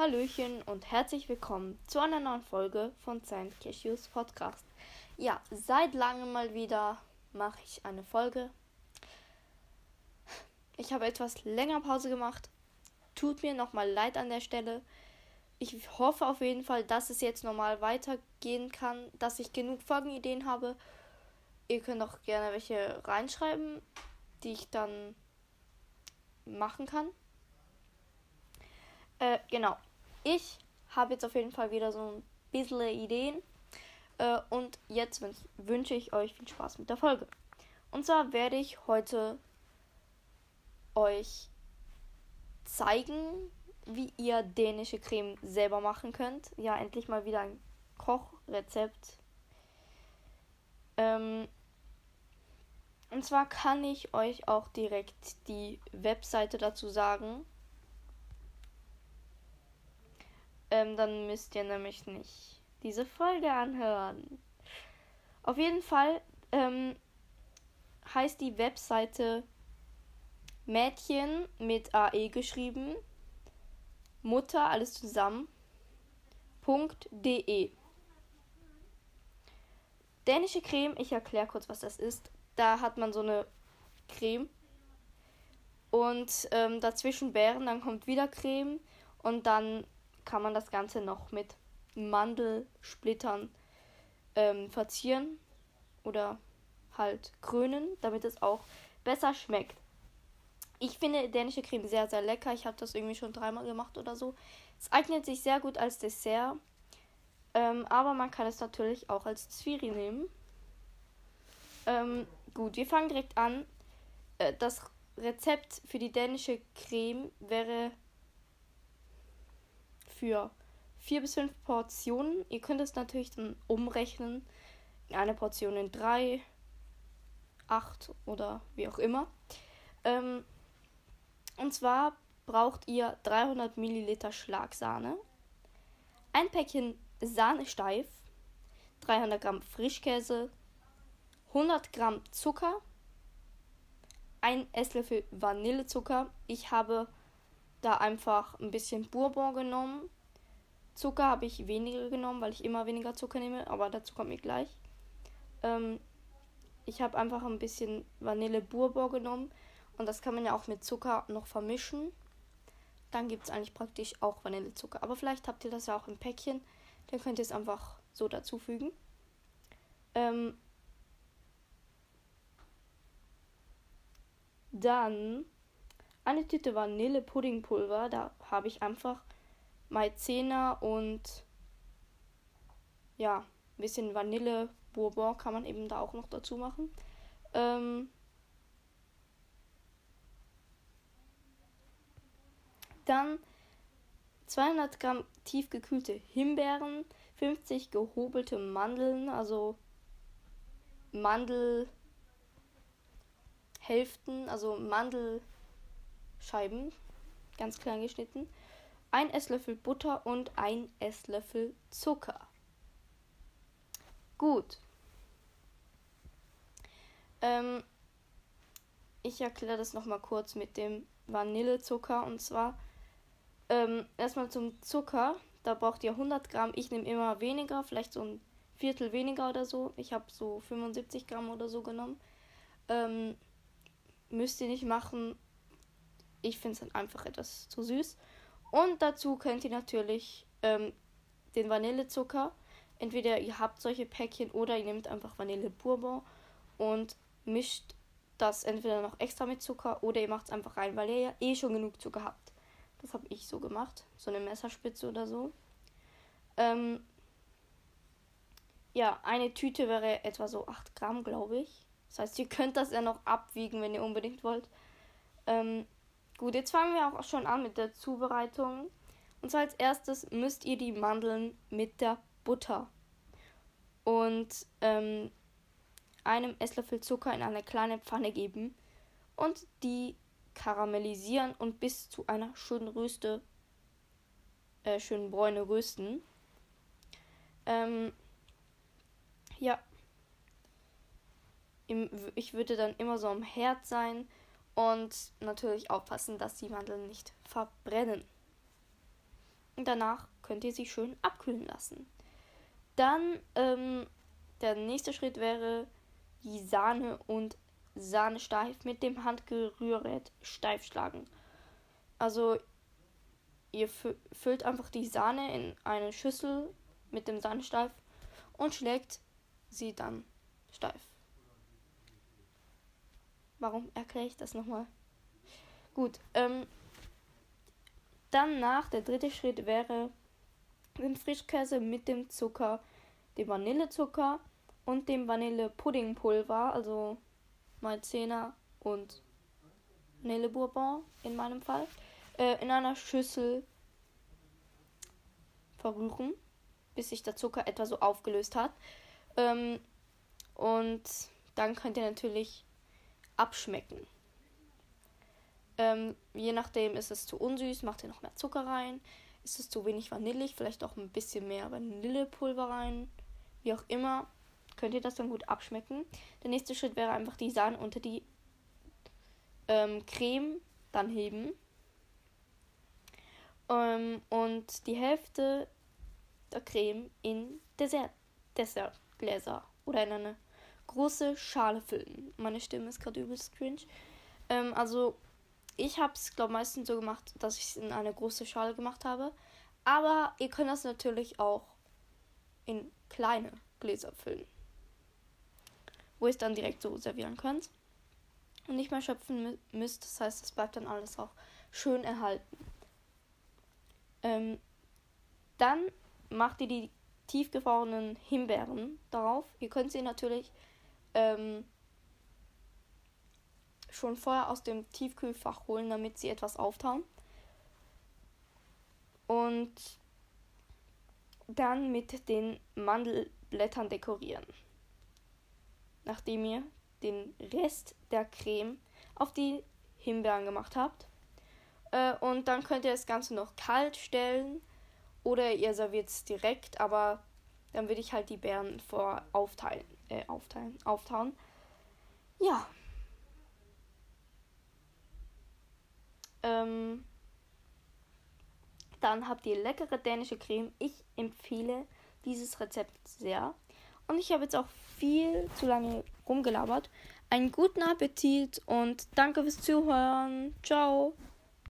Hallöchen und herzlich willkommen zu einer neuen Folge von Saint Cashews Podcast. Ja, seit langem mal wieder mache ich eine Folge. Ich habe etwas länger Pause gemacht. Tut mir nochmal leid an der Stelle. Ich hoffe auf jeden Fall, dass es jetzt normal weitergehen kann, dass ich genug Folgenideen habe. Ihr könnt auch gerne welche reinschreiben, die ich dann machen kann. Äh, genau. Ich habe jetzt auf jeden Fall wieder so ein bisschen Ideen. Äh, und jetzt wünsche ich euch viel Spaß mit der Folge. Und zwar werde ich heute euch zeigen, wie ihr dänische Creme selber machen könnt. Ja, endlich mal wieder ein Kochrezept. Ähm, und zwar kann ich euch auch direkt die Webseite dazu sagen. Ähm, dann müsst ihr nämlich nicht diese Folge anhören. Auf jeden Fall ähm, heißt die Webseite Mädchen mit AE geschrieben. Mutter, alles zusammen. .de. Dänische Creme, ich erkläre kurz, was das ist. Da hat man so eine Creme und ähm, dazwischen Beeren, dann kommt wieder Creme und dann kann man das Ganze noch mit Mandelsplittern ähm, verzieren oder halt krönen, damit es auch besser schmeckt. Ich finde dänische Creme sehr, sehr lecker. Ich habe das irgendwie schon dreimal gemacht oder so. Es eignet sich sehr gut als Dessert. Ähm, aber man kann es natürlich auch als Zwiri nehmen. Ähm, gut, wir fangen direkt an. Äh, das Rezept für die dänische Creme wäre für vier bis fünf Portionen. Ihr könnt es natürlich dann umrechnen. Eine Portion in drei, acht oder wie auch immer. Ähm, und zwar braucht ihr 300 Milliliter Schlagsahne, ein Päckchen Sahne steif, 300 Gramm Frischkäse, 100 Gramm Zucker, ein Esslöffel Vanillezucker. Ich habe da einfach ein bisschen Bourbon genommen. Zucker habe ich weniger genommen, weil ich immer weniger Zucker nehme, aber dazu kommt mir gleich. Ähm, ich habe einfach ein bisschen Vanille Bourbon genommen und das kann man ja auch mit Zucker noch vermischen. Dann gibt es eigentlich praktisch auch Vanillezucker. Aber vielleicht habt ihr das ja auch im Päckchen. Dann könnt ihr es einfach so dazufügen. Ähm, dann eine Tüte Vanille-Puddingpulver. Da habe ich einfach Maizena und ja, ein bisschen Vanille Bourbon kann man eben da auch noch dazu machen. Ähm, dann 200 Gramm tiefgekühlte Himbeeren, 50 gehobelte Mandeln, also Mandelhälften, also Mandelscheiben, ganz klein geschnitten, ein Esslöffel Butter und ein Esslöffel Zucker. Gut. Ähm, ich erkläre das nochmal kurz mit dem Vanillezucker. Und zwar ähm, erstmal zum Zucker. Da braucht ihr 100 Gramm. Ich nehme immer weniger, vielleicht so ein Viertel weniger oder so. Ich habe so 75 Gramm oder so genommen. Ähm, müsst ihr nicht machen. Ich finde es dann einfach etwas zu süß. Und dazu könnt ihr natürlich ähm, den Vanillezucker. Entweder ihr habt solche Päckchen oder ihr nehmt einfach Vanille Bourbon und mischt das entweder noch extra mit Zucker oder ihr macht es einfach rein, weil ihr ja eh schon genug Zucker habt. Das habe ich so gemacht. So eine Messerspitze oder so. Ähm, ja, eine Tüte wäre etwa so 8 Gramm, glaube ich. Das heißt, ihr könnt das ja noch abwiegen, wenn ihr unbedingt wollt. Ähm, Gut, jetzt fangen wir auch schon an mit der Zubereitung. Und zwar als erstes müsst ihr die Mandeln mit der Butter und ähm, einem Esslöffel Zucker in eine kleine Pfanne geben und die karamellisieren und bis zu einer schönen Röste, äh, schönen Bräune rösten. Ähm, ja. Ich würde dann immer so am Herd sein und natürlich aufpassen, dass die Mandeln nicht verbrennen. Und danach könnt ihr sie schön abkühlen lassen. Dann ähm, der nächste Schritt wäre die Sahne und Sahne steif mit dem Handgerührgerät steif schlagen. Also ihr füllt einfach die Sahne in eine Schüssel mit dem Sahnesteif und schlägt sie dann steif. Warum erkläre ich das nochmal? Gut, ähm, danach der dritte Schritt wäre den Frischkäse mit dem Zucker, dem Vanillezucker und dem Vanillepuddingpulver, also Maizena und Vanillebourbon in meinem Fall, äh, in einer Schüssel verrühren, bis sich der Zucker etwa so aufgelöst hat. Ähm, und dann könnt ihr natürlich abschmecken. Ähm, je nachdem ist es zu unsüß, macht ihr noch mehr Zucker rein. Ist es zu wenig vanillig, vielleicht auch ein bisschen mehr Vanillepulver rein. Wie auch immer, könnt ihr das dann gut abschmecken. Der nächste Schritt wäre einfach die Sahne unter die ähm, Creme dann heben. Ähm, und die Hälfte der Creme in Dessert, Dessertgläser oder in eine große Schale füllen. Meine Stimme ist gerade übelst cringe. Ähm, also ich habe es, glaube meistens so gemacht, dass ich es in eine große Schale gemacht habe. Aber ihr könnt das natürlich auch in kleine Gläser füllen. Wo ihr es dann direkt so servieren könnt. Und nicht mehr schöpfen müsst. Das heißt, es bleibt dann alles auch schön erhalten. Ähm, dann macht ihr die tiefgefrorenen Himbeeren darauf. Ihr könnt sie natürlich ähm, schon vorher aus dem Tiefkühlfach holen, damit sie etwas auftauen. Und dann mit den Mandelblättern dekorieren. Nachdem ihr den Rest der Creme auf die Himbeeren gemacht habt. Äh, und dann könnt ihr das Ganze noch kalt stellen oder ihr serviert es direkt, aber dann würde ich halt die Beeren vor aufteilen, äh, aufteilen, auftauen. Ja. Ähm, dann habt ihr leckere dänische Creme. Ich empfehle dieses Rezept sehr. Und ich habe jetzt auch viel zu lange rumgelabert. Einen guten Appetit und danke fürs Zuhören. Ciao.